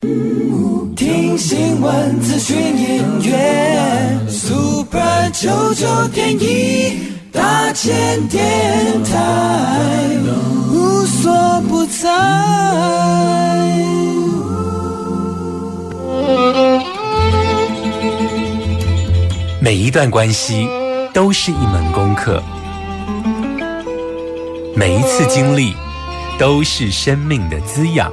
听新闻、资讯、音乐，Super 九九点一大千电台，无所不在。每一段关系都是一门功课，每一次经历都是生命的滋养。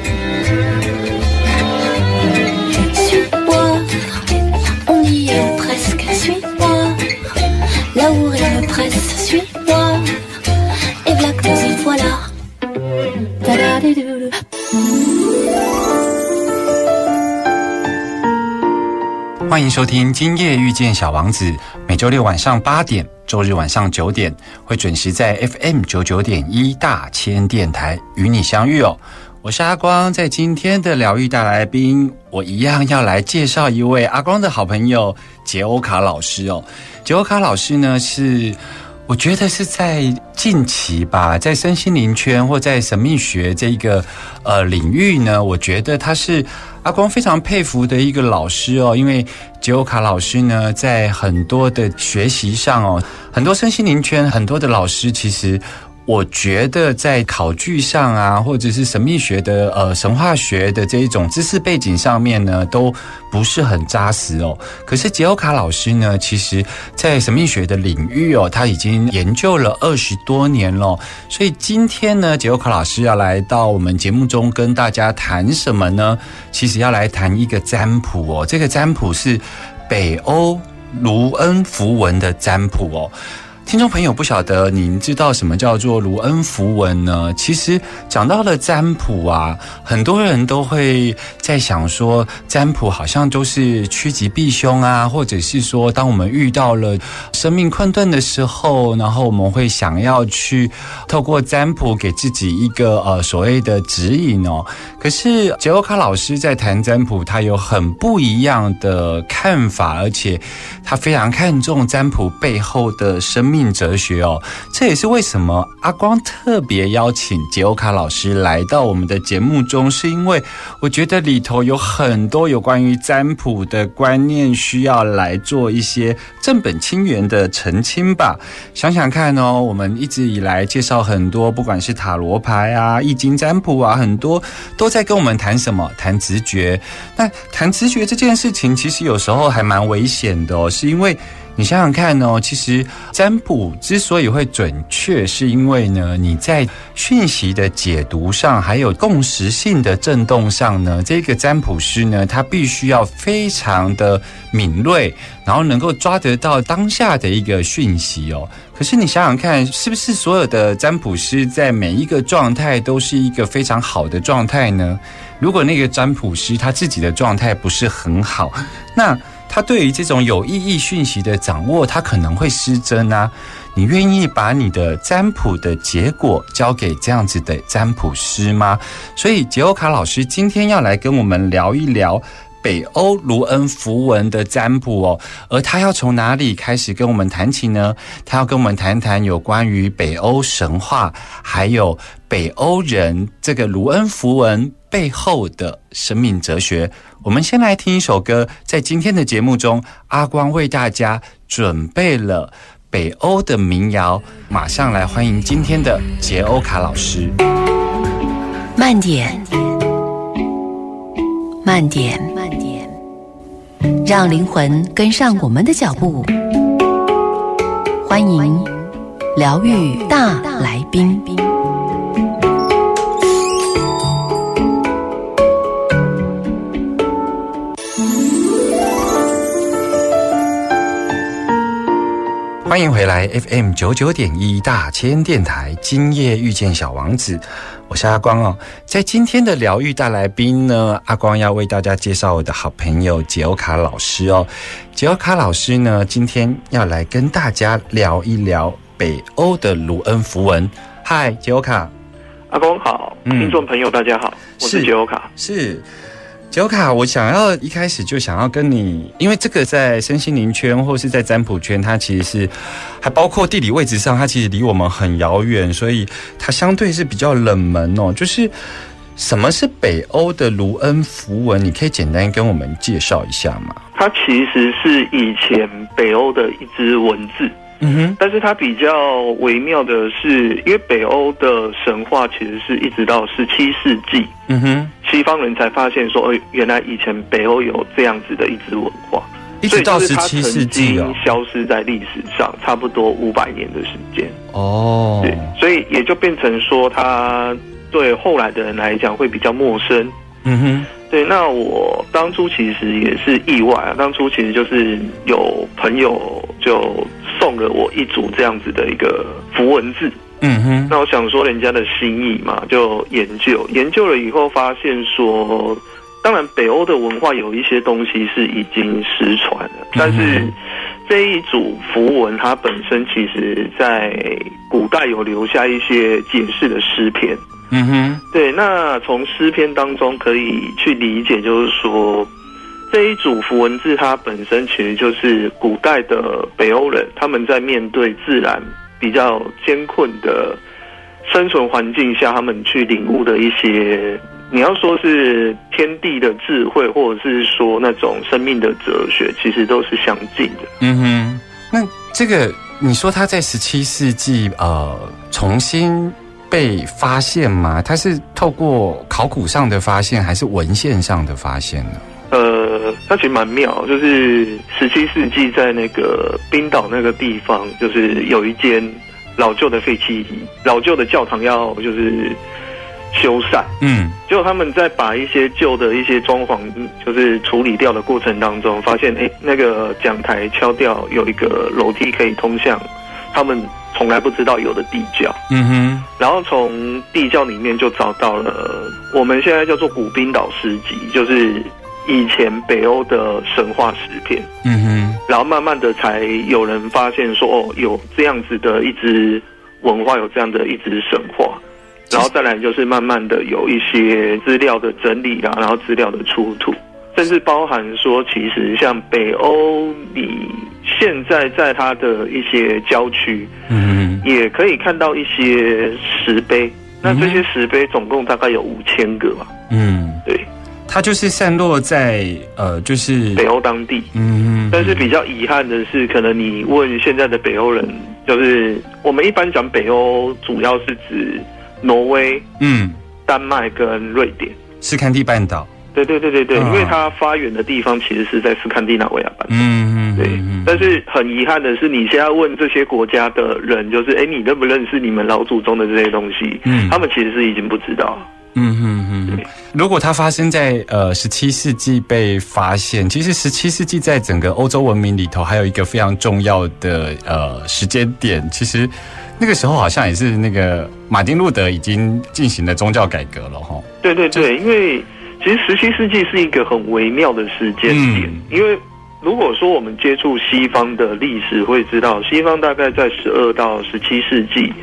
欢迎收听《今夜遇见小王子》，每周六晚上八点，周日晚上九点，会准时在 FM 九九点一大千电台与你相遇哦。我是阿光，在今天的疗愈大来宾，我一样要来介绍一位阿光的好朋友杰欧卡老师哦。杰欧卡老师呢是。我觉得是在近期吧，在身心灵圈或在神秘学这一个呃领域呢，我觉得他是阿光非常佩服的一个老师哦。因为杰欧卡老师呢，在很多的学习上哦，很多身心灵圈很多的老师其实。我觉得在考据上啊，或者是神秘学的呃神话学的这一种知识背景上面呢，都不是很扎实哦。可是杰欧卡老师呢，其实在神秘学的领域哦，他已经研究了二十多年了。所以今天呢，杰欧卡老师要来到我们节目中跟大家谈什么呢？其实要来谈一个占卜哦。这个占卜是北欧卢恩符文的占卜哦。听众朋友，不晓得您知道什么叫做卢恩符文呢？其实讲到了占卜啊，很多人都会在想说，占卜好像都是趋吉避凶啊，或者是说，当我们遇到了生命困顿的时候，然后我们会想要去透过占卜给自己一个呃所谓的指引哦。可是杰欧卡老师在谈占卜，他有很不一样的看法，而且他非常看重占卜背后的生命。哲学哦，这也是为什么阿光特别邀请杰欧卡老师来到我们的节目中，是因为我觉得里头有很多有关于占卜的观念，需要来做一些正本清源的澄清吧。想想看哦，我们一直以来介绍很多，不管是塔罗牌啊、易经占卜啊，很多都在跟我们谈什么？谈直觉。那谈直觉这件事情，其实有时候还蛮危险的哦，是因为。你想想看哦，其实占卜之所以会准确，是因为呢，你在讯息的解读上，还有共识性的震动上呢，这个占卜师呢，他必须要非常的敏锐，然后能够抓得到当下的一个讯息哦。可是你想想看，是不是所有的占卜师在每一个状态都是一个非常好的状态呢？如果那个占卜师他自己的状态不是很好，那。他对于这种有意义讯息的掌握，他可能会失真啊。你愿意把你的占卜的结果交给这样子的占卜师吗？所以杰欧卡老师今天要来跟我们聊一聊北欧卢恩符文的占卜哦。而他要从哪里开始跟我们谈起呢？他要跟我们谈谈有关于北欧神话，还有北欧人这个卢恩符文背后的生命哲学。我们先来听一首歌，在今天的节目中，阿光为大家准备了北欧的民谣，马上来欢迎今天的杰欧卡老师。慢点，慢点，慢点，让灵魂跟上我们的脚步。欢迎疗愈大来宾。欢迎回来 FM 九九点一大千电台，今夜遇见小王子，我是阿光哦。在今天的疗愈大来宾呢，阿光要为大家介绍我的好朋友杰欧卡老师哦。杰欧卡老师呢，今天要来跟大家聊一聊北欧的卢恩符文。嗨，杰欧卡，阿光好，听众朋友大家好，我是杰欧卡，是。九卡，我想要一开始就想要跟你，因为这个在身心灵圈或是在占卜圈，它其实是还包括地理位置上，它其实离我们很遥远，所以它相对是比较冷门哦。就是什么是北欧的卢恩符文？你可以简单跟我们介绍一下吗？它其实是以前北欧的一支文字。嗯哼，但是它比较微妙的是，因为北欧的神话其实是一直到十七世纪，嗯哼，西方人才发现说，原来以前北欧有这样子的一支文化，一直到十七世纪哦，消失在历史上差不多五百年的时间。哦，对，所以也就变成说，它对后来的人来讲会比较陌生，嗯哼，对，那我当初其实也是意外啊，当初其实就是有朋友就。送了我一组这样子的一个符文字，嗯哼，那我想说人家的心意嘛，就研究研究了以后，发现说，当然北欧的文化有一些东西是已经失传了，但是这一组符文它本身其实在古代有留下一些解释的诗篇，嗯哼，对，那从诗篇当中可以去理解，就是说。这一组符文字，它本身其实就是古代的北欧人，他们在面对自然比较艰困的生存环境下，他们去领悟的一些，你要说是天地的智慧，或者是说那种生命的哲学，其实都是相近的。嗯哼，那这个你说他在十七世纪呃重新被发现吗？它是透过考古上的发现，还是文献上的发现呢？呃，它其实蛮妙，就是十七世纪在那个冰岛那个地方，就是有一间老旧的废弃、老旧的教堂要就是修缮，嗯，结果他们在把一些旧的一些装潢就是处理掉的过程当中，发现哎，那个讲台敲掉有一个楼梯可以通向他们从来不知道有的地窖，嗯哼，然后从地窖里面就找到了我们现在叫做古冰岛诗集，就是。以前北欧的神话石片，嗯哼，然后慢慢的才有人发现说，哦，有这样子的一支文化，有这样的一支神话，然后再来就是慢慢的有一些资料的整理啦，然后资料的出土，甚至包含说，其实像北欧，你现在在它的一些郊区，嗯，也可以看到一些石碑，那这些石碑总共大概有五千个吧，嗯，对。它就是散落在呃，就是北欧当地，嗯，但是比较遗憾的是，可能你问现在的北欧人，就是我们一般讲北欧，主要是指挪威、嗯，丹麦跟瑞典，斯堪的半岛。对对对对对，因为它发源的地方其实是在斯堪的纳维亚半岛，嗯嗯，对。但是很遗憾的是，你现在问这些国家的人，就是哎，你认不认识你们老祖宗的这些东西？嗯，他们其实是已经不知道。嗯哼哼，如果它发生在呃十七世纪被发现，其实十七世纪在整个欧洲文明里头还有一个非常重要的呃时间点，其实那个时候好像也是那个马丁路德已经进行了宗教改革了哈。对对对，因为其实十七世纪是一个很微妙的时间点，因为如果说我们接触西方的历史，会知道西方大概在十二到十七世纪，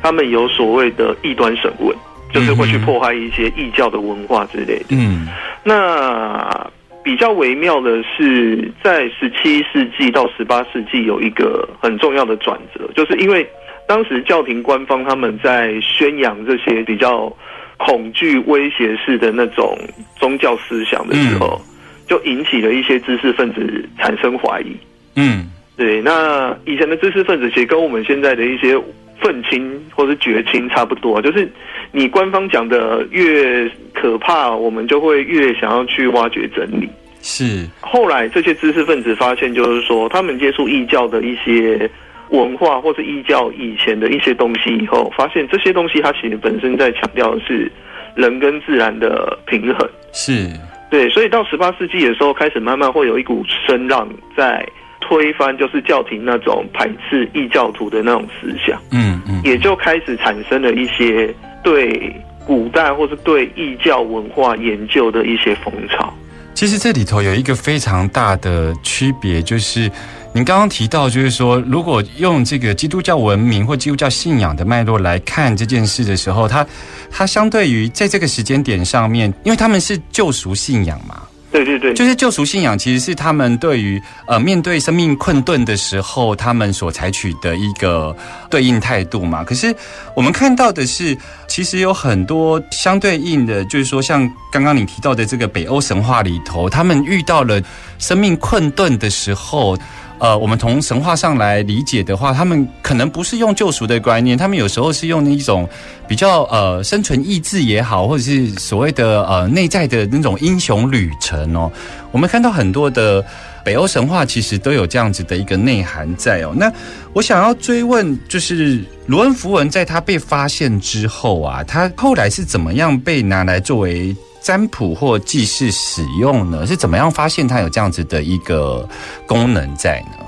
他们有所谓的异端审问。就是会去破坏一些异教的文化之类的。嗯，那比较微妙的是，在十七世纪到十八世纪有一个很重要的转折，就是因为当时教廷官方他们在宣扬这些比较恐惧威胁式的那种宗教思想的时候，就引起了一些知识分子产生怀疑。嗯，对。那以前的知识分子其实跟我们现在的一些。愤青或是绝青差不多，就是你官方讲的越可怕，我们就会越想要去挖掘整理。是后来这些知识分子发现，就是说他们接触异教的一些文化，或是异教以前的一些东西以后，发现这些东西它其实本身在强调的是人跟自然的平衡。是对，所以到十八世纪的时候，开始慢慢会有一股声浪在推翻，就是教廷那种排斥异教徒的那种思想。嗯嗯，也就开始产生了一些对古代或是对异教文化研究的一些风潮。其实这里头有一个非常大的区别，就是您刚刚提到，就是说，如果用这个基督教文明或基督教信仰的脉络来看这件事的时候，它它相对于在这个时间点上面，因为他们是救赎信仰嘛。对对对，就是救赎信仰，其实是他们对于呃面对生命困顿的时候，他们所采取的一个对应态度嘛。可是我们看到的是，其实有很多相对应的，就是说像刚刚你提到的这个北欧神话里头，他们遇到了生命困顿的时候。呃，我们从神话上来理解的话，他们可能不是用救赎的观念，他们有时候是用一种比较呃生存意志也好，或者是所谓的呃内在的那种英雄旅程哦。我们看到很多的北欧神话其实都有这样子的一个内涵在哦。那我想要追问，就是罗恩符文在他被发现之后啊，他后来是怎么样被拿来作为？占卜或祭祀使用呢，是怎么样发现它有这样子的一个功能在呢？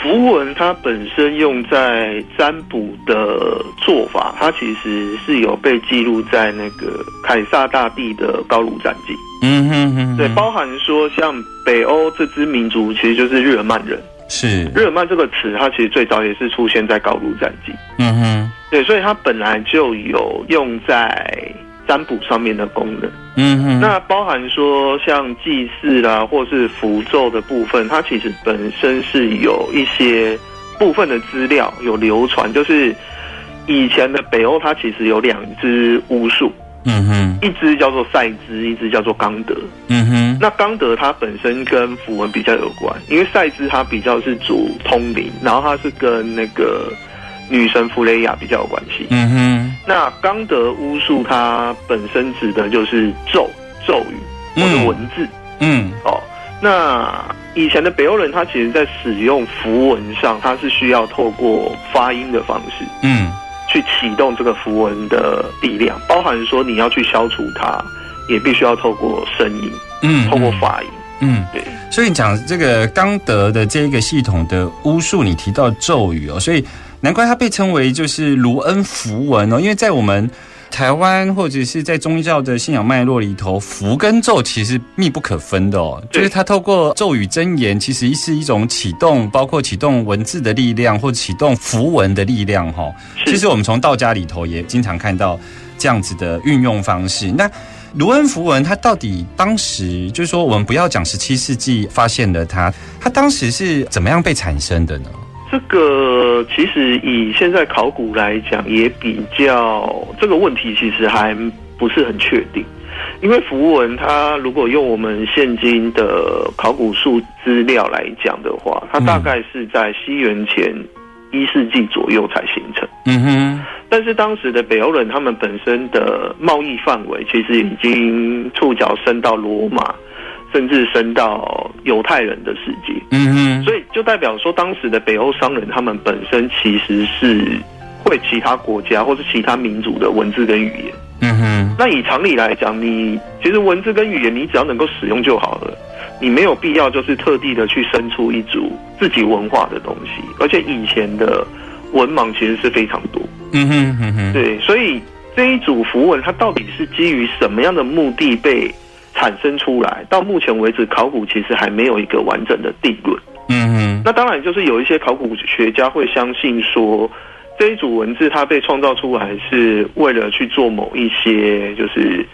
符文，它本身用在占卜的做法，它其实是有被记录在那个凯撒大帝的高卢战记。嗯哼哼，对，包含说像北欧这支民族，其实就是日耳曼人。是日耳曼这个词，它其实最早也是出现在高卢战记。嗯哼，对，所以它本来就有用在。占卜上面的功能，嗯哼，那包含说像祭祀啦，或是符咒的部分，它其实本身是有一些部分的资料有流传，就是以前的北欧，它其实有两只巫术，嗯哼，一只叫做赛兹，一只叫做刚德，嗯哼，那刚德它本身跟符文比较有关，因为赛兹它比较是主通灵，然后它是跟那个。女神弗雷亚比较有关系。嗯哼，那刚德巫术它本身指的就是咒咒语或者文字。嗯，哦，那以前的北欧人他其实在使用符文上，他是需要透过发音的方式，嗯，去启动这个符文的力量，包含说你要去消除它，也必须要透过声音，嗯，透过发音，嗯，对。所以讲这个刚德的这一个系统的巫术，你提到咒语哦，所以。难怪它被称为就是卢恩符文哦，因为在我们台湾或者是在宗教的信仰脉络里头，符跟咒其实密不可分的哦。就是它透过咒语真言，其实是一种启动，包括启动文字的力量，或启动符文的力量哈。其实我们从道家里头也经常看到这样子的运用方式。那卢恩符文它到底当时就是说，我们不要讲十七世纪发现的它，它当时是怎么样被产生的呢？这个其实以现在考古来讲，也比较这个问题其实还不是很确定，因为符文它如果用我们现今的考古数资料来讲的话，它大概是在西元前一世纪左右才形成。嗯哼，但是当时的北欧人他们本身的贸易范围其实已经触角伸到罗马。甚至升到犹太人的世界，嗯嗯，所以就代表说，当时的北欧商人他们本身其实是会其他国家或是其他民族的文字跟语言，嗯哼。那以常理来讲，你其实文字跟语言，你只要能够使用就好了，你没有必要就是特地的去生出一组自己文化的东西。而且以前的文盲其实是非常多，嗯哼嗯哼。对，所以这一组符文它到底是基于什么样的目的被？产生出来，到目前为止，考古其实还没有一个完整的定论。嗯嗯，那当然就是有一些考古学家会相信说，这一组文字它被创造出来是为了去做某一些就是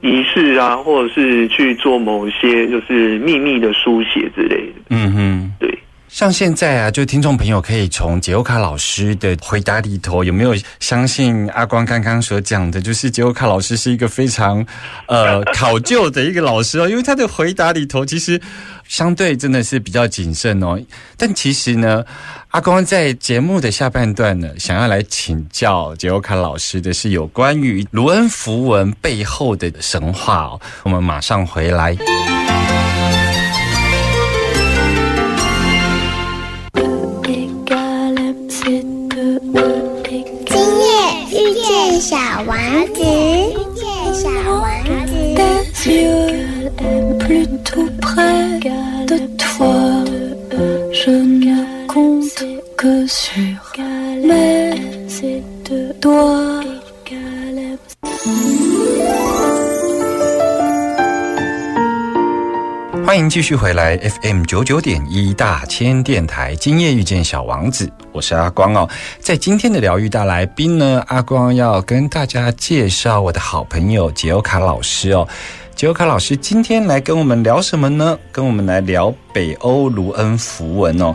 仪式啊，或者是去做某一些就是秘密的书写之类的。嗯哼，对。像现在啊，就听众朋友可以从杰欧卡老师的回答里头，有没有相信阿光刚刚所讲的，就是杰欧卡老师是一个非常呃 考究的一个老师哦？因为他的回答里头其实相对真的是比较谨慎哦。但其实呢，阿光在节目的下半段呢，想要来请教杰欧卡老师的是有关于卢恩符文背后的神话哦。我们马上回来。小王子，小王子。 欢迎继续回来 FM 九九点一大千电台，今夜遇见小王子，我是阿光哦。在今天的疗愈大来宾呢，阿光要跟大家介绍我的好朋友杰欧卡老师哦。杰欧卡老师今天来跟我们聊什么呢？跟我们来聊北欧卢恩符文哦。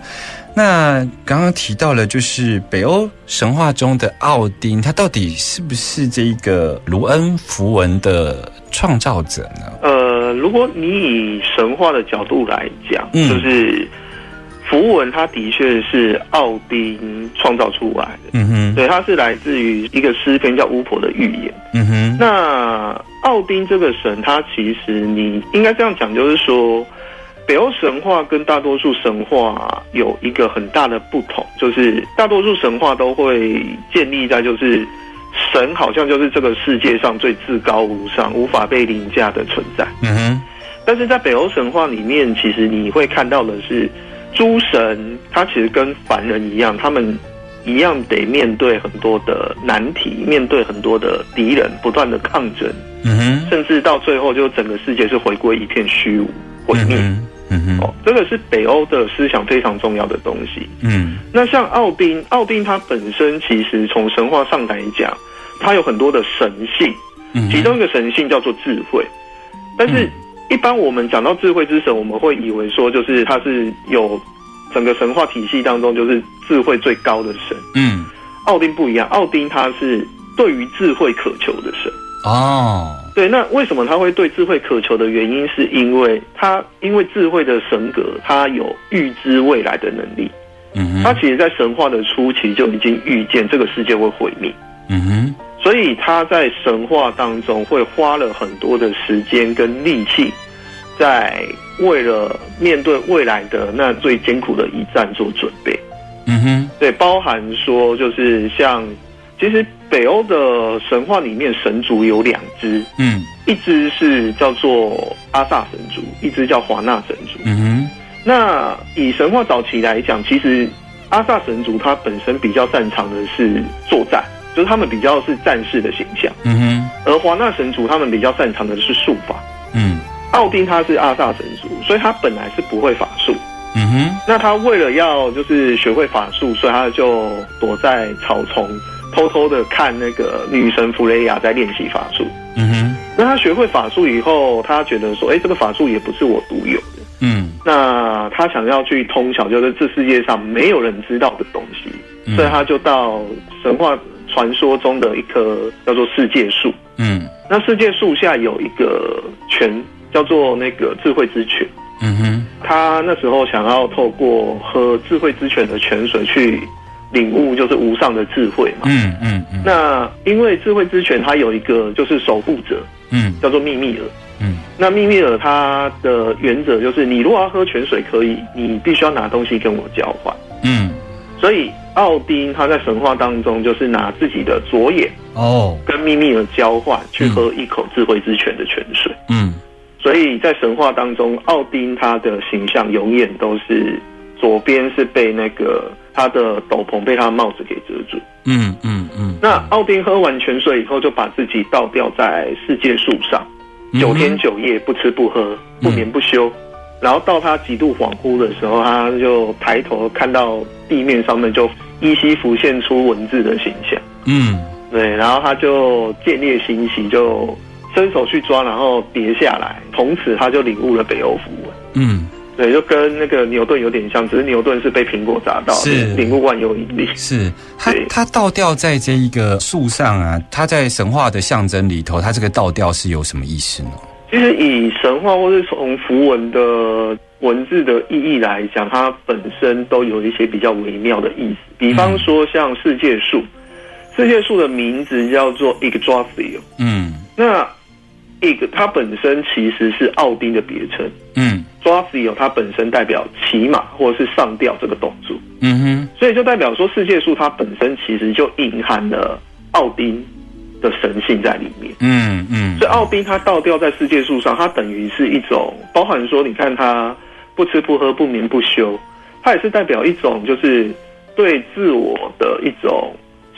那刚刚提到了，就是北欧神话中的奥丁，他到底是不是这个卢恩符文的创造者呢？呃。如果你以神话的角度来讲，就是符文，它的确是奥丁创造出来的。嗯哼，对，它是来自于一个诗篇叫巫婆的预言。嗯哼，那奥丁这个神，他其实你应该这样讲，就是说北欧神话跟大多数神话有一个很大的不同，就是大多数神话都会建立在就是。神好像就是这个世界上最至高无上、无法被凌驾的存在。嗯哼，但是在北欧神话里面，其实你会看到的是，诸神他其实跟凡人一样，他们一样得面对很多的难题，面对很多的敌人，不断的抗争。嗯哼，甚至到最后，就整个世界是回归一片虚无、毁灭。嗯哼，哦，这个是北欧的思想非常重要的东西。嗯，那像奥丁，奥丁他本身其实从神话上来讲，他有很多的神性，其中一个神性叫做智慧。但是，一般我们讲到智慧之神，我们会以为说，就是他是有整个神话体系当中就是智慧最高的神。嗯，奥丁不一样，奥丁他是对于智慧渴求的神。哦。对，那为什么他会对智慧渴求的原因，是因为他因为智慧的神格，他有预知未来的能力。嗯，他其实，在神话的初期就已经预见这个世界会毁灭。嗯哼，所以他在神话当中会花了很多的时间跟力气，在为了面对未来的那最艰苦的一战做准备。嗯哼，对，包含说就是像。其实北欧的神话里面，神族有两只，嗯，一只是叫做阿萨神族，一只叫华纳神族。嗯哼，那以神话早期来讲，其实阿萨神族他本身比较擅长的是作战，就是他们比较是战士的形象。嗯哼，而华纳神族他们比较擅长的是术法。嗯，奥丁他是阿萨神族，所以他本来是不会法术。嗯哼，那他为了要就是学会法术，所以他就躲在草丛。偷偷的看那个女神弗雷亚在练习法术。嗯哼，那他学会法术以后，他觉得说，哎，这个法术也不是我独有的。嗯，那他想要去通晓，就是这世界上没有人知道的东西，所以他就到神话传说中的一棵叫做世界树。嗯，那世界树下有一个泉，叫做那个智慧之泉。嗯哼，他那时候想要透过喝智慧之泉的泉水去。领悟就是无上的智慧嘛。嗯嗯嗯。那因为智慧之泉，它有一个就是守护者，嗯，叫做秘密尔。嗯。那秘密尔它的原则就是，你如果要喝泉水可以，你必须要拿东西跟我交换。嗯。所以奥丁他在神话当中就是拿自己的左眼哦，跟秘密的交换去喝一口智慧之泉的泉水。嗯。所以在神话当中，奥丁他的形象永远都是左边是被那个。他的斗篷被他的帽子给遮住。嗯嗯嗯。那奥丁喝完泉水以后，就把自己倒吊在世界树上，九天九夜不吃不喝，不眠不休。然后到他极度恍惚的时候，他就抬头看到地面上面就依稀浮现出文字的形象。嗯，对。然后他就见猎欣喜，就伸手去抓，然后跌下来。从此他就领悟了北欧符文。嗯。对，就跟那个牛顿有点像，只是牛顿是被苹果砸到，是领悟万有引力。是他他倒吊在这一个树上啊，他在神话的象征里头，他这个倒吊是有什么意思呢？其实以神话或是从符文的文字的意义来讲，它本身都有一些比较微妙的意思。比方说，像世界树，世界树的名字叫做 Yggdrasil。嗯，那 Ig 它本身其实是奥丁的别称。嗯 d r a s i l 它本身代表骑马或者是上吊这个动作。嗯哼，所以就代表说世界树它本身其实就隐含了奥丁。的神性在里面，嗯嗯，所以奥丁他倒吊在世界树上，他等于是一种包含说，你看他不吃不喝不眠不休，他也是代表一种就是对自我的一种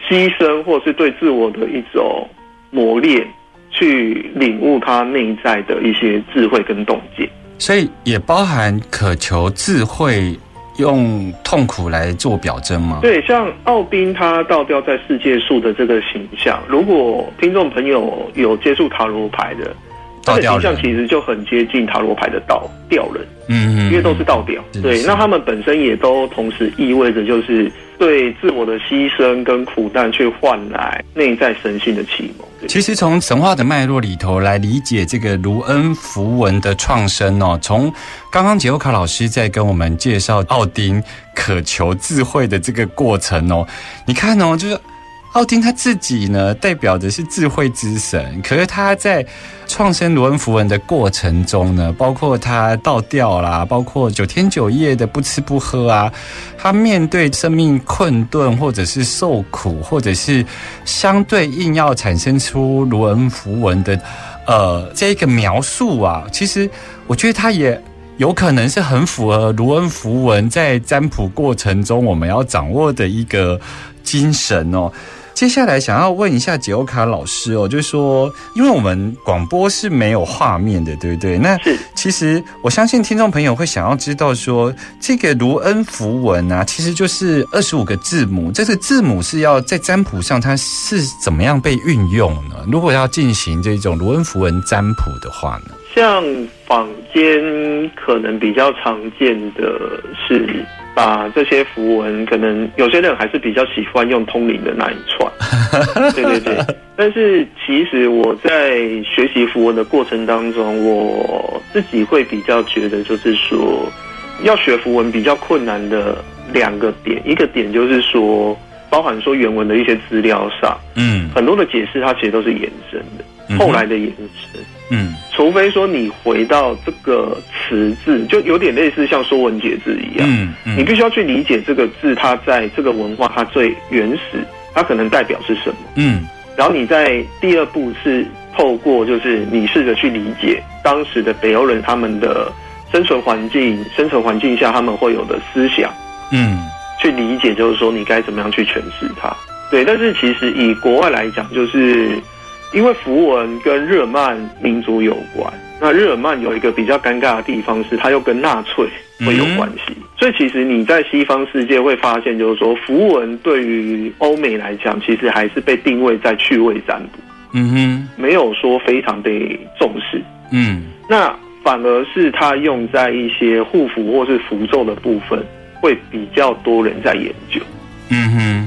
牺牲，或是对自我的一种磨练，去领悟他内在的一些智慧跟洞见，所以也包含渴求智慧。用痛苦来做表征吗？对，像奥宾他倒吊在世界树的这个形象，如果听众朋友有接触塔罗牌的，这个形象其实就很接近塔罗牌的倒吊人，嗯，因为都是倒吊。对，那他们本身也都同时意味着就是对自我的牺牲跟苦难，去换来内在神性的启蒙。其实从神话的脉络里头来理解这个卢恩符文的创生哦，从刚刚杰欧卡老师在跟我们介绍奥丁渴求智慧的这个过程哦，你看哦，就是。奥丁他自己呢，代表的是智慧之神。可是他在创生罗恩符文的过程中呢，包括他倒吊啦，包括九天九夜的不吃不喝啊，他面对生命困顿，或者是受苦，或者是相对硬要产生出罗恩符文的呃这个描述啊，其实我觉得他也有可能是很符合罗恩符文在占卜过程中我们要掌握的一个精神哦。接下来想要问一下杰欧卡老师哦，就是说，因为我们广播是没有画面的，对不对？那其实我相信听众朋友会想要知道说，这个卢恩符文啊，其实就是二十五个字母，这个字母是要在占卜上它是怎么样被运用呢？如果要进行这种卢恩符文占卜的话呢？像坊间可能比较常见的是。把这些符文，可能有些人还是比较喜欢用通灵的那一串，对对对。但是其实我在学习符文的过程当中，我自己会比较觉得，就是说要学符文比较困难的两个点，一个点就是说，包含说原文的一些资料上，嗯，很多的解释它其实都是延伸的，后来的延伸。嗯，除非说你回到这个词字，就有点类似像《说文解字》一样，嗯嗯，你必须要去理解这个字，它在这个文化它最原始，它可能代表是什么，嗯，然后你在第二步是透过就是你试着去理解当时的北欧人他们的生存环境，生存环境下他们会有的思想，嗯，去理解就是说你该怎么样去诠释它，对，但是其实以国外来讲，就是。因为符文跟日耳曼民族有关，那日耳曼有一个比较尴尬的地方是，它又跟纳粹会有关系。所以其实你在西方世界会发现，就是说符文对于欧美来讲，其实还是被定位在趣味占卜，嗯哼，没有说非常被重视。嗯，那反而是它用在一些护符或是符咒的部分，会比较多人在研究。嗯哼。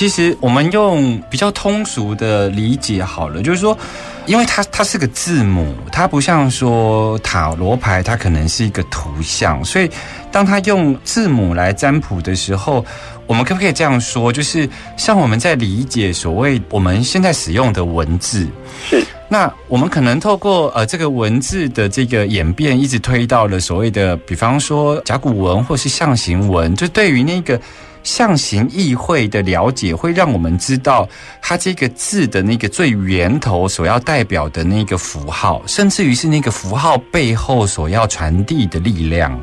其实我们用比较通俗的理解好了，就是说，因为它它是个字母，它不像说塔罗牌，它可能是一个图像，所以当它用字母来占卜的时候，我们可不可以这样说？就是像我们在理解所谓我们现在使用的文字，是那我们可能透过呃这个文字的这个演变，一直推到了所谓的，比方说甲骨文或是象形文，就对于那个。象形意会的了解，会让我们知道它这个字的那个最源头所要代表的那个符号，甚至于是那个符号背后所要传递的力量，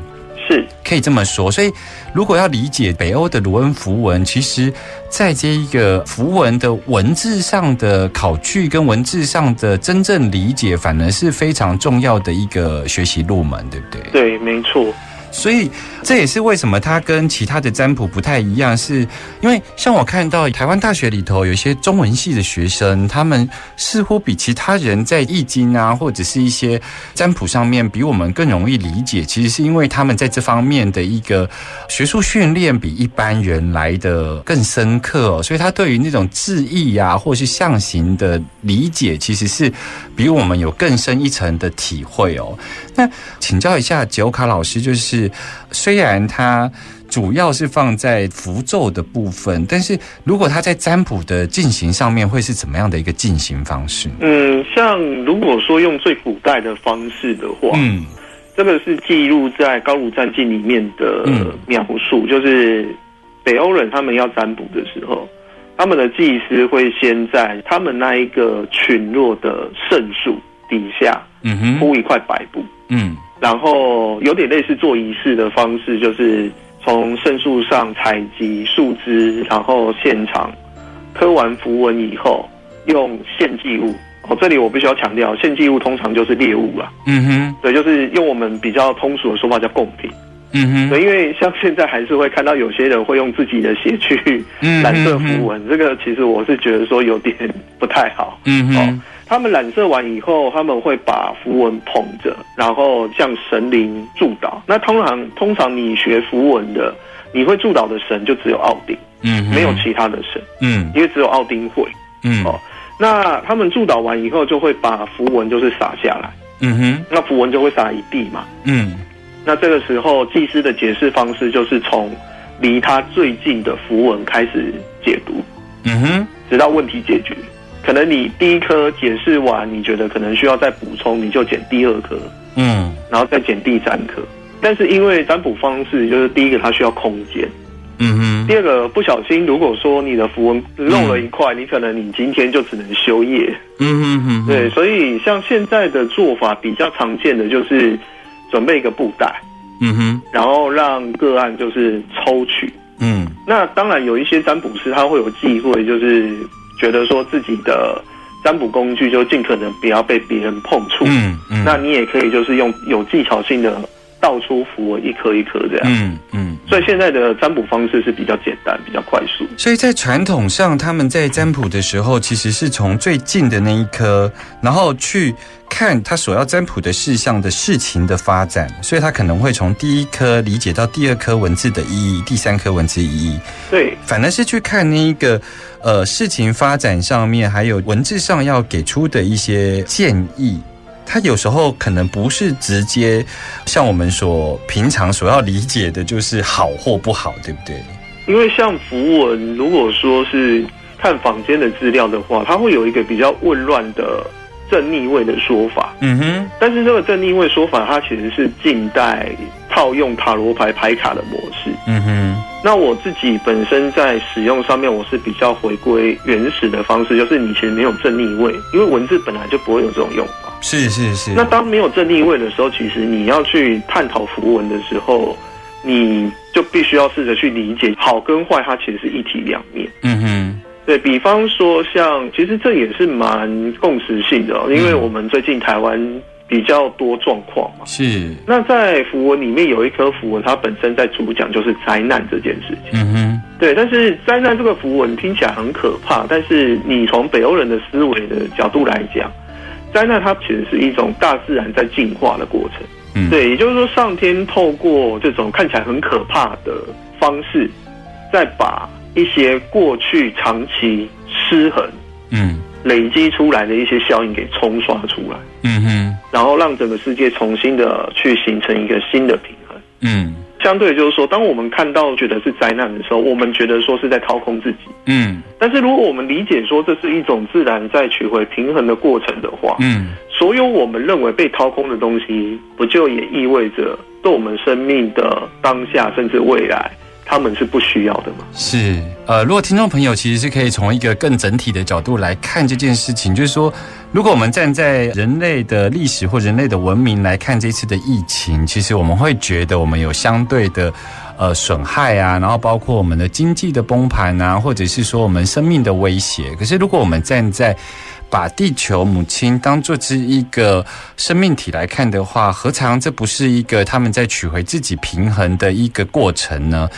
是可以这么说。所以，如果要理解北欧的卢恩符文，其实在这一个符文的文字上的考据跟文字上的真正理解，反而是非常重要的一个学习入门，对不对？对，没错。所以。这也是为什么它跟其他的占卜不太一样，是因为像我看到台湾大学里头有一些中文系的学生，他们似乎比其他人在易经啊，或者是一些占卜上面比我们更容易理解。其实是因为他们在这方面的一个学术训练比一般人来的更深刻，所以他对于那种字意呀，或是象形的理解，其实是比我们有更深一层的体会哦。那请教一下九卡老师，就是虽然它主要是放在符咒的部分，但是如果它在占卜的进行上面，会是怎么样的一个进行方式？嗯，像如果说用最古代的方式的话，嗯，这个是记录在《高卢战记》里面的描述，就是北欧人他们要占卜的时候，他们的祭司会先在他们那一个群落的圣树底下，嗯哼，铺一块白布。嗯，然后有点类似做仪式的方式，就是从圣树上采集树枝，然后现场刻完符文以后，用献祭物。哦，这里我必须要强调，献祭物通常就是猎物啊。嗯哼，对，就是用我们比较通俗的说法叫贡品。嗯哼，对，因为像现在还是会看到有些人会用自己的血去染色符文，这个其实我是觉得说有点不太好。嗯哼。他们染色完以后，他们会把符文捧着，然后向神灵祝祷。那通常，通常你学符文的，你会祝祷的神就只有奥丁，嗯，没有其他的神，嗯，因为只有奥丁会，嗯，哦，那他们祝祷完以后，就会把符文就是撒下来，嗯哼，那符文就会撒一地嘛，嗯，那这个时候祭司的解释方式就是从离他最近的符文开始解读，嗯哼，直到问题解决。可能你第一颗解释完，你觉得可能需要再补充，你就减第二颗，嗯，然后再减第三颗。但是因为占卜方式，就是第一个它需要空间，嗯哼，第二个不小心，如果说你的符文漏了一块，你可能你今天就只能休业，嗯哼哼，对，所以像现在的做法比较常见的就是准备一个布袋，嗯哼，然后让个案就是抽取，嗯，那当然有一些占卜师他会有忌讳，就是。觉得说自己的占卜工具就尽可能不要被别人碰触，嗯嗯，那你也可以就是用有技巧性的倒出符文一颗一颗这样，嗯嗯，所以现在的占卜方式是比较简单、比较快速。所以在传统上，他们在占卜的时候，其实是从最近的那一颗，然后去。看他所要占卜的事项的事情的发展，所以他可能会从第一颗理解到第二颗文字的意义，第三颗文字意义。对，反而是去看那一个呃事情发展上面，还有文字上要给出的一些建议。他有时候可能不是直接像我们所平常所要理解的，就是好或不好，对不对？因为像符文，如果说是看坊间的资料的话，它会有一个比较混乱的。正逆位的说法，嗯哼，但是这个正逆位说法，它其实是近代套用塔罗牌牌卡的模式，嗯哼。那我自己本身在使用上面，我是比较回归原始的方式，就是你其实没有正逆位，因为文字本来就不会有这种用法。是是是。那当没有正逆位的时候，其实你要去探讨符文的时候，你就必须要试着去理解好跟坏，它其实是一体两面。嗯哼。对比方说，像其实这也是蛮共识性的，因为我们最近台湾比较多状况嘛。是。那在符文里面有一颗符文，它本身在主讲就是灾难这件事情。嗯哼。对，但是灾难这个符文听起来很可怕，但是你从北欧人的思维的角度来讲，灾难它其实是一种大自然在进化的过程。嗯。对，也就是说，上天透过这种看起来很可怕的方式，再把。一些过去长期失衡，嗯，累积出来的一些效应给冲刷出来，嗯哼，然后让整个世界重新的去形成一个新的平衡，嗯，相对就是说，当我们看到觉得是灾难的时候，我们觉得说是在掏空自己，嗯，但是如果我们理解说这是一种自然在取回平衡的过程的话，嗯，所有我们认为被掏空的东西，不就也意味着对我们生命的当下甚至未来？他们是不需要的吗？是，呃，如果听众朋友其实是可以从一个更整体的角度来看这件事情，就是说，如果我们站在人类的历史或人类的文明来看这次的疫情，其实我们会觉得我们有相对的呃损害啊，然后包括我们的经济的崩盘啊，或者是说我们生命的威胁。可是如果我们站在把地球母亲当做是一个生命体来看的话，何尝这不是一个他们在取回自己平衡的一个过程呢？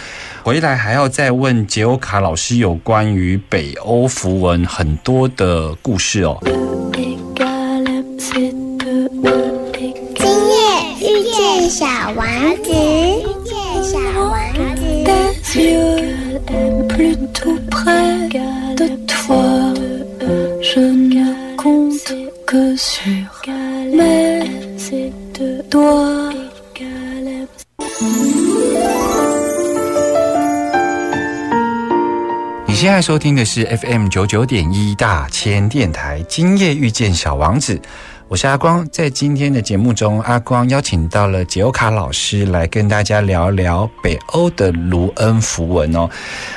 回来还要再问杰欧卡老师有关于北欧符文很多的故事哦。今夜遇见小王子，遇见小王你现在收听的是 FM 九九点一大千电台，今夜遇见小王子。我是阿光，在今天的节目中，阿光邀请到了杰欧卡老师来跟大家聊聊北欧的卢恩符文哦。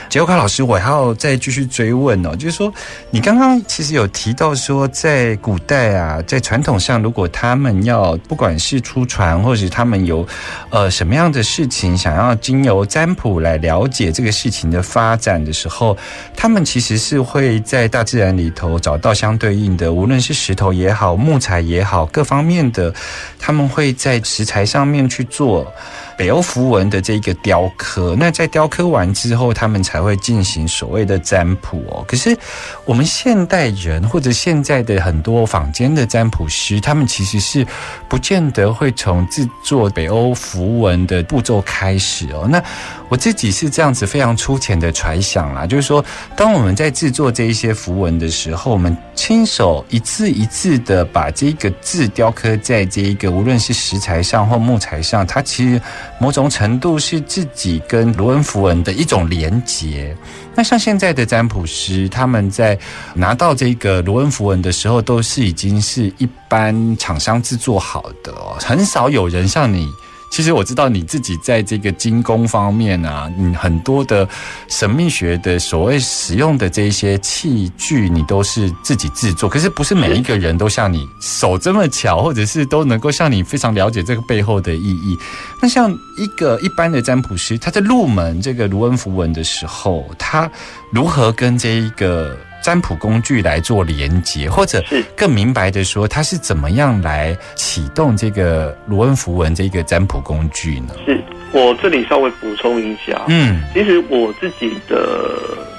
杰欧卡老师，我还要再继续追问哦，就是说，你刚刚其实有提到说，在古代啊，在传统上，如果他们要不管是出船，或者他们有呃什么样的事情，想要经由占卜来了解这个事情的发展的时候，他们其实是会在大自然里头找到相对应的，无论是石头也好，木材。也好，各方面的，他们会在食材上面去做。北欧符文的这个雕刻，那在雕刻完之后，他们才会进行所谓的占卜哦。可是我们现代人或者现在的很多坊间的占卜师，他们其实是不见得会从制作北欧符文的步骤开始哦。那我自己是这样子非常粗浅的揣想啦，就是说，当我们在制作这一些符文的时候，我们亲手一字一字的把这个字雕刻在这一个无论是石材上或木材上，它其实。某种程度是自己跟罗恩符文的一种连接。那像现在的占卜师，他们在拿到这个罗恩符文的时候，都是已经是一般厂商制作好的哦，很少有人像你。其实我知道你自己在这个精工方面啊，你很多的神秘学的所谓使用的这些器具，你都是自己制作。可是不是每一个人都像你手这么巧，或者是都能够像你非常了解这个背后的意义。那像一个一般的占卜师，他在入门这个卢恩符文的时候，他如何跟这一个？占卜工具来做连接，或者更明白的说，它是怎么样来启动这个罗恩符文这个占卜工具呢？是。我这里稍微补充一下，嗯，其实我自己的，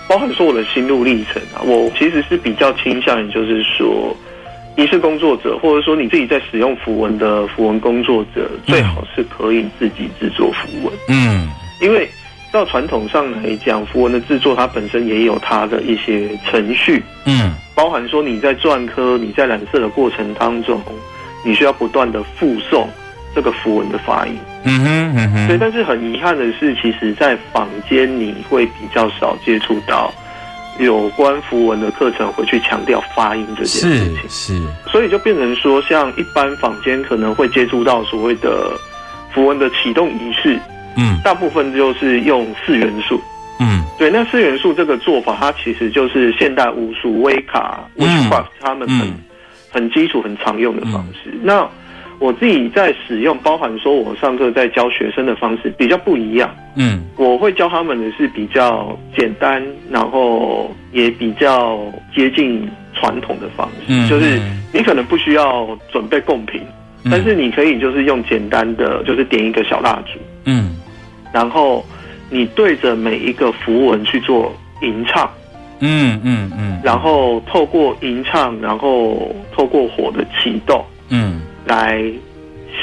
包含说我的心路历程啊，我其实是比较倾向于就是说，仪式工作者，或者说你自己在使用符文的符文工作者，最好是可以自己制作符文，嗯，因为。到传统上来讲，符文的制作它本身也有它的一些程序，嗯，包含说你在篆刻、你在染色的过程当中，你需要不断的附送这个符文的发音，嗯哼，嗯哼，对。但是很遗憾的是，其实，在坊间你会比较少接触到有关符文的课程，会去强调发音这件事情，是，所以就变成说，像一般坊间可能会接触到所谓的符文的启动仪式。嗯，大部分就是用四元素。嗯，对，那四元素这个做法，它其实就是现代巫术、威卡、witchcraft 他们很很基础、很常用的方式。那我自己在使用，包含说我上课在教学生的方式比较不一样。嗯，我会教他们的是比较简单，然后也比较接近传统的方式。嗯就是你可能不需要准备贡品，但是你可以就是用简单的，就是点一个小蜡烛。嗯。然后你对着每一个符文去做吟唱，嗯嗯嗯，然后透过吟唱，然后透过火的启动，嗯，来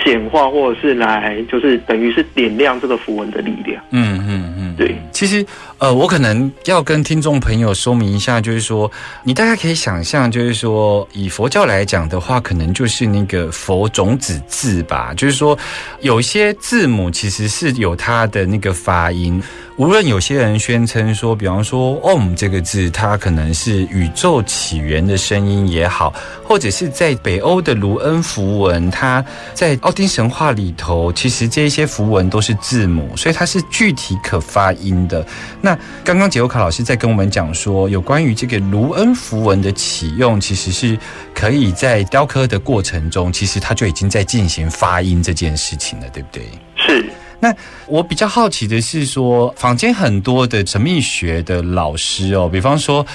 显化或者是来就是等于是点亮这个符文的力量，嗯嗯嗯，对，其实。呃，我可能要跟听众朋友说明一下，就是说，你大概可以想象，就是说，以佛教来讲的话，可能就是那个佛种子字吧，就是说，有一些字母其实是有它的那个发音。无论有些人宣称说，比方说 “om” 这个字，它可能是宇宙起源的声音也好，或者是在北欧的卢恩符文，它在奥丁神话里头，其实这些符文都是字母，所以它是具体可发音的。那那刚刚杰欧卡老师在跟我们讲说，有关于这个卢恩符文的启用，其实是可以在雕刻的过程中，其实它就已经在进行发音这件事情了，对不对？是。那我比较好奇的是说，坊间很多的神秘学的老师哦，比方说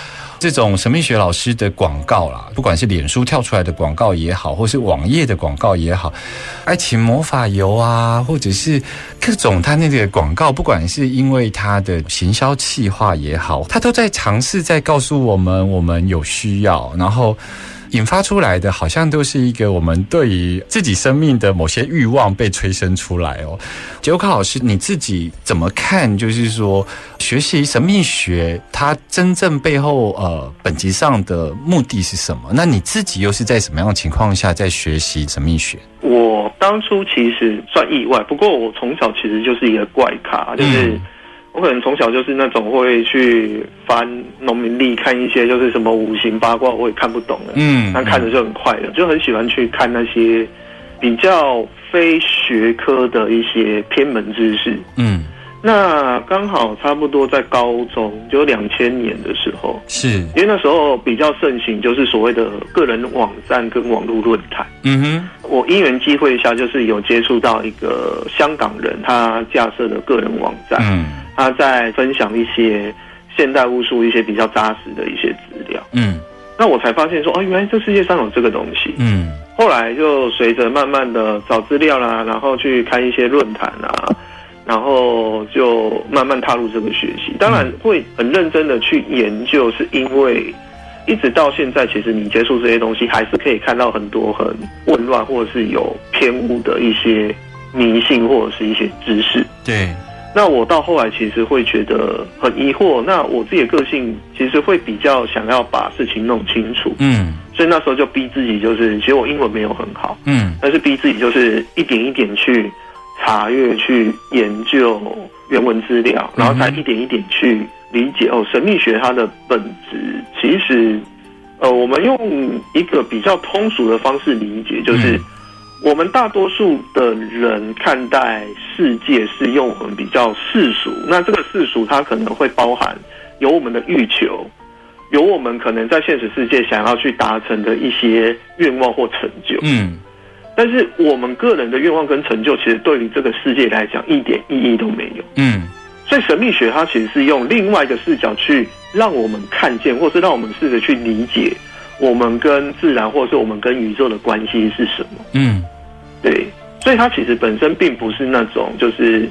这种神秘学老师的广告啦，不管是脸书跳出来的广告也好，或是网页的广告也好，爱情魔法油啊，或者是各种他那个广告，不管是因为他的行销企划也好，他都在尝试在告诉我们，我们有需要，然后。引发出来的，好像都是一个我们对于自己生命的某些欲望被催生出来哦。杰克老师，你自己怎么看？就是说，学习神秘学，它真正背后呃本质上的目的是什么？那你自己又是在什么样的情况下在学习神秘学？我当初其实算意外，不过我从小其实就是一个怪咖，就是。我可能从小就是那种会去翻农民历，看一些就是什么五行八卦，我也看不懂的。嗯，但看着就很快乐，就很喜欢去看那些比较非学科的一些偏门知识。嗯，那刚好差不多在高中，就两千年的时候，是因为那时候比较盛行，就是所谓的个人网站跟网络论坛。嗯哼，我因缘机会下，就是有接触到一个香港人，他架设的个人网站。嗯。他在分享一些现代巫术一些比较扎实的一些资料，嗯，那我才发现说，哦，原来这世界上有这个东西，嗯，后来就随着慢慢的找资料啦，然后去看一些论坛啊，然后就慢慢踏入这个学习，当然会很认真的去研究，是因为一直到现在，其实你接触这些东西，还是可以看到很多很混乱或者是有偏误的一些迷信或者是一些知识，对。那我到后来其实会觉得很疑惑，那我自己的个性其实会比较想要把事情弄清楚，嗯，所以那时候就逼自己，就是其实我英文没有很好，嗯，但是逼自己就是一点一点去查阅、去研究原文资料，然后才一点一点去理解哦，神秘学它的本质其实，呃，我们用一个比较通俗的方式理解，就是。我们大多数的人看待世界是用我们比较世俗，那这个世俗它可能会包含有我们的欲求，有我们可能在现实世界想要去达成的一些愿望或成就。嗯，但是我们个人的愿望跟成就，其实对于这个世界来讲一点意义都没有。嗯，所以神秘学它其实是用另外一个视角去让我们看见，或是让我们试着去理解。我们跟自然，或者是我们跟宇宙的关系是什么？嗯，对，所以它其实本身并不是那种，就是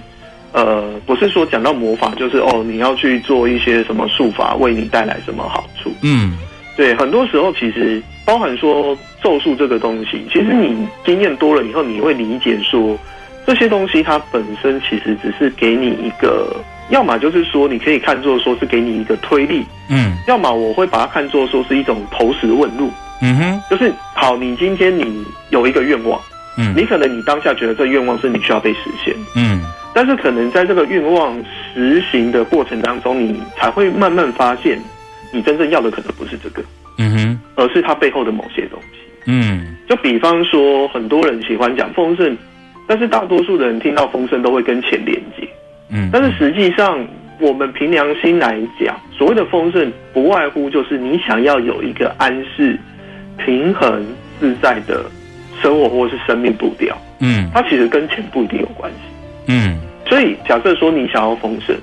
呃，不是说讲到魔法，就是哦，你要去做一些什么术法，为你带来什么好处？嗯，对，很多时候其实包含说咒术这个东西，其实你经验多了以后，你会理解说这些东西它本身其实只是给你一个。要么就是说，你可以看作说是给你一个推力，嗯；要么我会把它看作说是一种投石问路，嗯哼。就是好，你今天你有一个愿望，嗯，你可能你当下觉得这愿望是你需要被实现，嗯，但是可能在这个愿望实行的过程当中，你才会慢慢发现，你真正要的可能不是这个，嗯哼，而是它背后的某些东西，嗯。就比方说，很多人喜欢讲丰盛，但是大多数的人听到丰盛都会跟钱连接。嗯，但是实际上，我们凭良心来讲，所谓的丰盛，不外乎就是你想要有一个安适、平衡、自在的生活，或是生命步调。嗯，它其实跟钱不一定有关系。嗯，所以假设说你想要丰盛，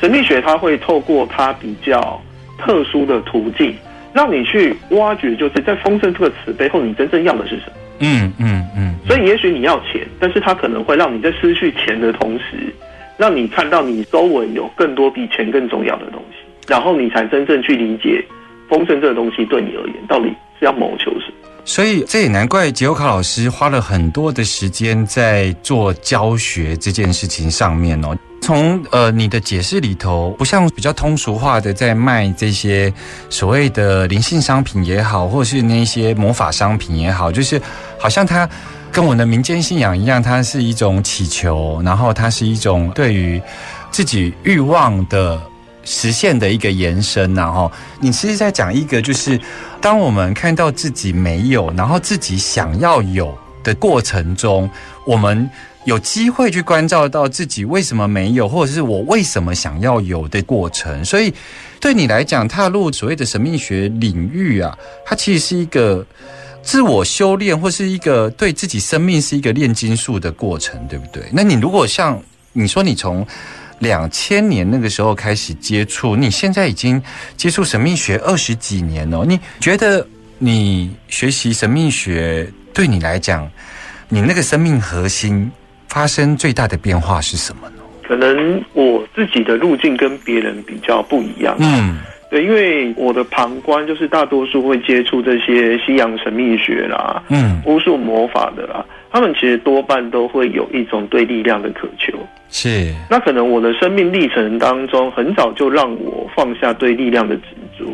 神秘学它会透过它比较特殊的途径，让你去挖掘，就是在丰盛这个词背后，你真正要的是什么？嗯嗯嗯。所以也许你要钱，但是它可能会让你在失去钱的同时。让你看到你周围有更多比钱更重要的东西，然后你才真正去理解丰盛这个东西对你而言到底是要谋求什么。所以这也难怪杰欧卡老师花了很多的时间在做教学这件事情上面哦。从呃你的解释里头，不像比较通俗化的在卖这些所谓的灵性商品也好，或是那些魔法商品也好，就是好像它。跟我们的民间信仰一样，它是一种祈求，然后它是一种对于自己欲望的实现的一个延伸。然后你其实在讲一个，就是当我们看到自己没有，然后自己想要有的过程中，我们有机会去关照到自己为什么没有，或者是我为什么想要有的过程。所以对你来讲，踏入所谓的神秘学领域啊，它其实是一个。自我修炼或是一个对自己生命是一个炼金术的过程，对不对？那你如果像你说你从两千年那个时候开始接触，你现在已经接触神秘学二十几年了。你觉得你学习神秘学对你来讲，你那个生命核心发生最大的变化是什么呢？可能我自己的路径跟别人比较不一样。嗯。对，因为我的旁观就是大多数会接触这些西洋神秘学啦，嗯，巫术魔法的啦，他们其实多半都会有一种对力量的渴求。是，那可能我的生命历程当中，很早就让我放下对力量的执着。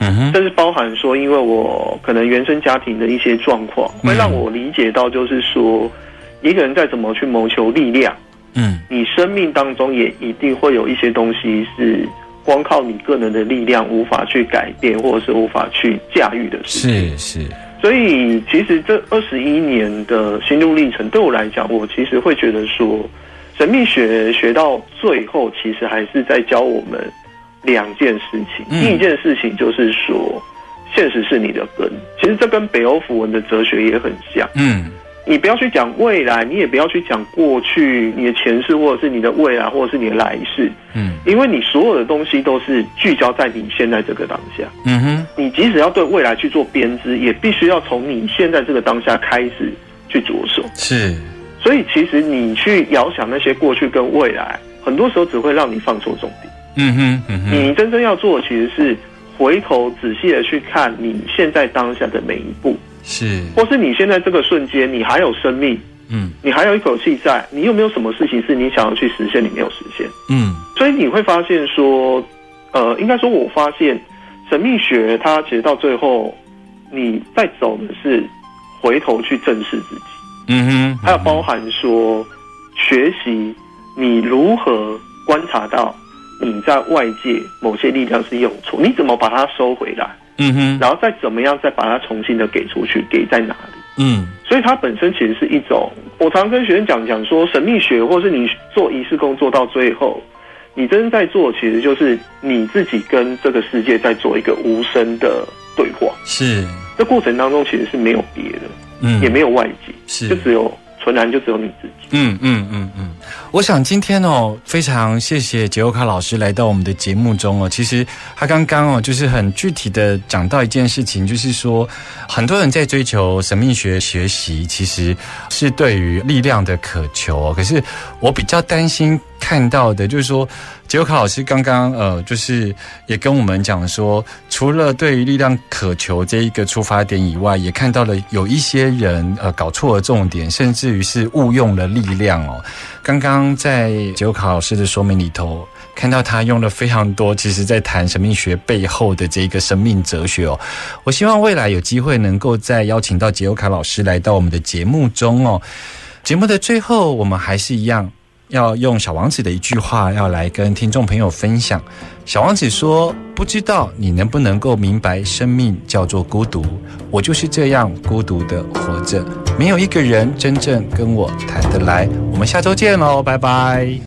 嗯哼，这是包含说，因为我可能原生家庭的一些状况，会让我理解到，就是说，一个人再怎么去谋求力量，嗯，你生命当中也一定会有一些东西是。光靠你个人的力量无法去改变，或者是无法去驾驭的事是是，所以其实这二十一年的心路历程，对我来讲，我其实会觉得说，神秘学学到最后，其实还是在教我们两件事情。第一件事情就是说，现实是你的根。其实这跟北欧符文的哲学也很像。嗯。你不要去讲未来，你也不要去讲过去，你的前世或者是你的未来，或者是你的来世，嗯，因为你所有的东西都是聚焦在你现在这个当下，嗯哼，你即使要对未来去做编织，也必须要从你现在这个当下开始去着手，是，所以其实你去遥想那些过去跟未来，很多时候只会让你放错重点，嗯哼，嗯哼，你真正要做的其实是回头仔细的去看你现在当下的每一步。是，或是你现在这个瞬间，你还有生命，嗯，你还有一口气在，你有没有什么事情是你想要去实现，你没有实现？嗯，所以你会发现说，呃，应该说，我发现神秘学它其实到最后，你在走的是回头去正视自己，嗯哼，还有包含说学习你如何观察到你在外界某些力量是用错，你怎么把它收回来？嗯哼，然后再怎么样，再把它重新的给出去，给在哪里？嗯，所以它本身其实是一种，我常跟学生讲讲说，神秘学或是你做仪式工作到最后，你真正在做，其实就是你自己跟这个世界在做一个无声的对话。是，这过程当中其实是没有别的，嗯，也没有外界，是，就只有。纯然就只有你自己。嗯嗯嗯嗯，我想今天哦，非常谢谢杰欧卡老师来到我们的节目中哦。其实他刚刚哦，就是很具体的讲到一件事情，就是说很多人在追求神秘学学习，其实是对于力量的渴求。哦可是我比较担心。看到的，就是说，杰克老师刚刚呃，就是也跟我们讲说，除了对于力量渴求这一个出发点以外，也看到了有一些人呃搞错了重点，甚至于是误用了力量哦。刚刚在杰克老师的说明里头，看到他用了非常多，其实在谈神秘学背后的这个生命哲学哦。我希望未来有机会能够再邀请到杰欧卡老师来到我们的节目中哦。节目的最后，我们还是一样。要用小王子的一句话，要来跟听众朋友分享。小王子说：“不知道你能不能够明白，生命叫做孤独。我就是这样孤独的活着，没有一个人真正跟我谈得来。”我们下周见喽，拜拜。